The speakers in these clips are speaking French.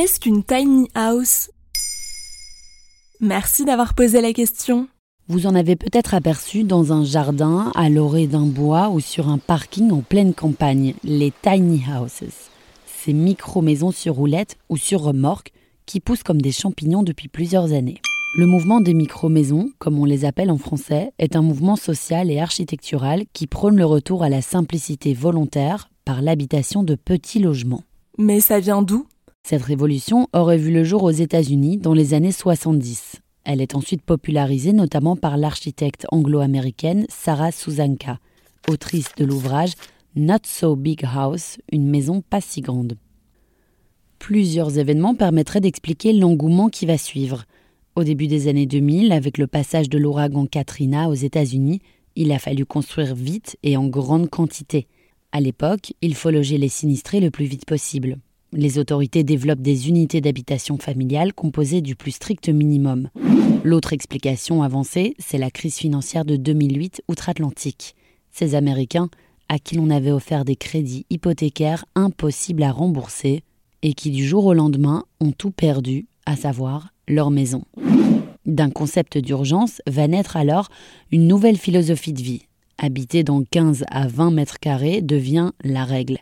Qu'est-ce qu'une tiny house Merci d'avoir posé la question. Vous en avez peut-être aperçu dans un jardin, à l'orée d'un bois ou sur un parking en pleine campagne, les tiny houses. Ces micro-maisons sur roulettes ou sur remorque qui poussent comme des champignons depuis plusieurs années. Le mouvement des micro-maisons, comme on les appelle en français, est un mouvement social et architectural qui prône le retour à la simplicité volontaire par l'habitation de petits logements. Mais ça vient d'où? Cette révolution aurait vu le jour aux États-Unis dans les années 70. Elle est ensuite popularisée notamment par l'architecte anglo-américaine Sarah Susanka, autrice de l'ouvrage Not So Big House, une maison pas si grande. Plusieurs événements permettraient d'expliquer l'engouement qui va suivre. Au début des années 2000, avec le passage de l'ouragan Katrina aux États-Unis, il a fallu construire vite et en grande quantité. À l'époque, il faut loger les sinistrés le plus vite possible. Les autorités développent des unités d'habitation familiale composées du plus strict minimum. L'autre explication avancée, c'est la crise financière de 2008 outre-Atlantique. Ces Américains, à qui l'on avait offert des crédits hypothécaires impossibles à rembourser, et qui du jour au lendemain ont tout perdu, à savoir leur maison. D'un concept d'urgence va naître alors une nouvelle philosophie de vie. Habiter dans 15 à 20 mètres carrés devient la règle.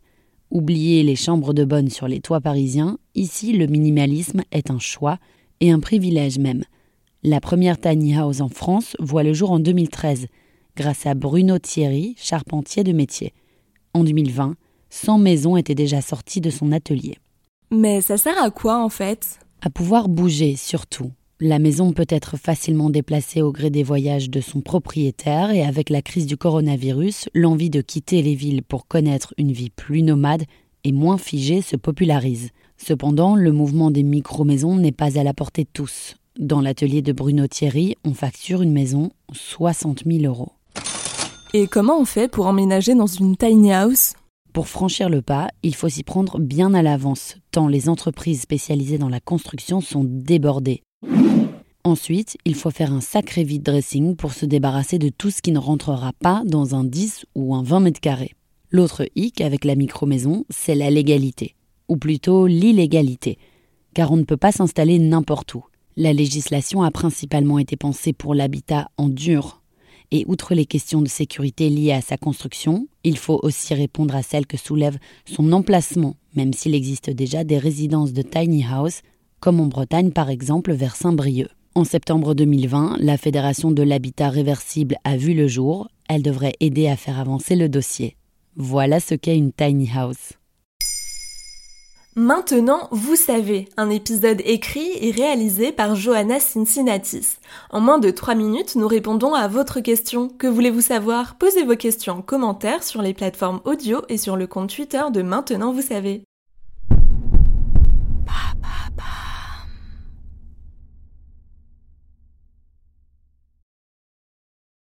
Oubliez les chambres de bonne sur les toits parisiens, ici le minimalisme est un choix et un privilège même. La première tiny house en France voit le jour en 2013, grâce à Bruno Thierry, charpentier de métier. En 2020, 100 maisons étaient déjà sorties de son atelier. Mais ça sert à quoi en fait? À pouvoir bouger surtout. La maison peut être facilement déplacée au gré des voyages de son propriétaire et avec la crise du coronavirus, l'envie de quitter les villes pour connaître une vie plus nomade et moins figée se popularise. Cependant, le mouvement des micro-maisons n'est pas à la portée de tous. Dans l'atelier de Bruno Thierry, on facture une maison 60 000 euros. Et comment on fait pour emménager dans une tiny house? Pour franchir le pas, il faut s'y prendre bien à l'avance, tant les entreprises spécialisées dans la construction sont débordées. Ensuite, il faut faire un sacré vide dressing pour se débarrasser de tout ce qui ne rentrera pas dans un 10 ou un 20 mètres carrés. L'autre hic avec la micro-maison, c'est la légalité, ou plutôt l'illégalité, car on ne peut pas s'installer n'importe où. La législation a principalement été pensée pour l'habitat en dur, et outre les questions de sécurité liées à sa construction, il faut aussi répondre à celles que soulève son emplacement, même s'il existe déjà des résidences de tiny house, comme en Bretagne par exemple vers Saint-Brieuc. En septembre 2020, la Fédération de l'habitat réversible a vu le jour. Elle devrait aider à faire avancer le dossier. Voilà ce qu'est une tiny house. Maintenant, vous savez, un épisode écrit et réalisé par Johanna Cincinnatis. En moins de 3 minutes, nous répondons à votre question. Que voulez-vous savoir? Posez vos questions en commentaire sur les plateformes audio et sur le compte Twitter de Maintenant, vous savez.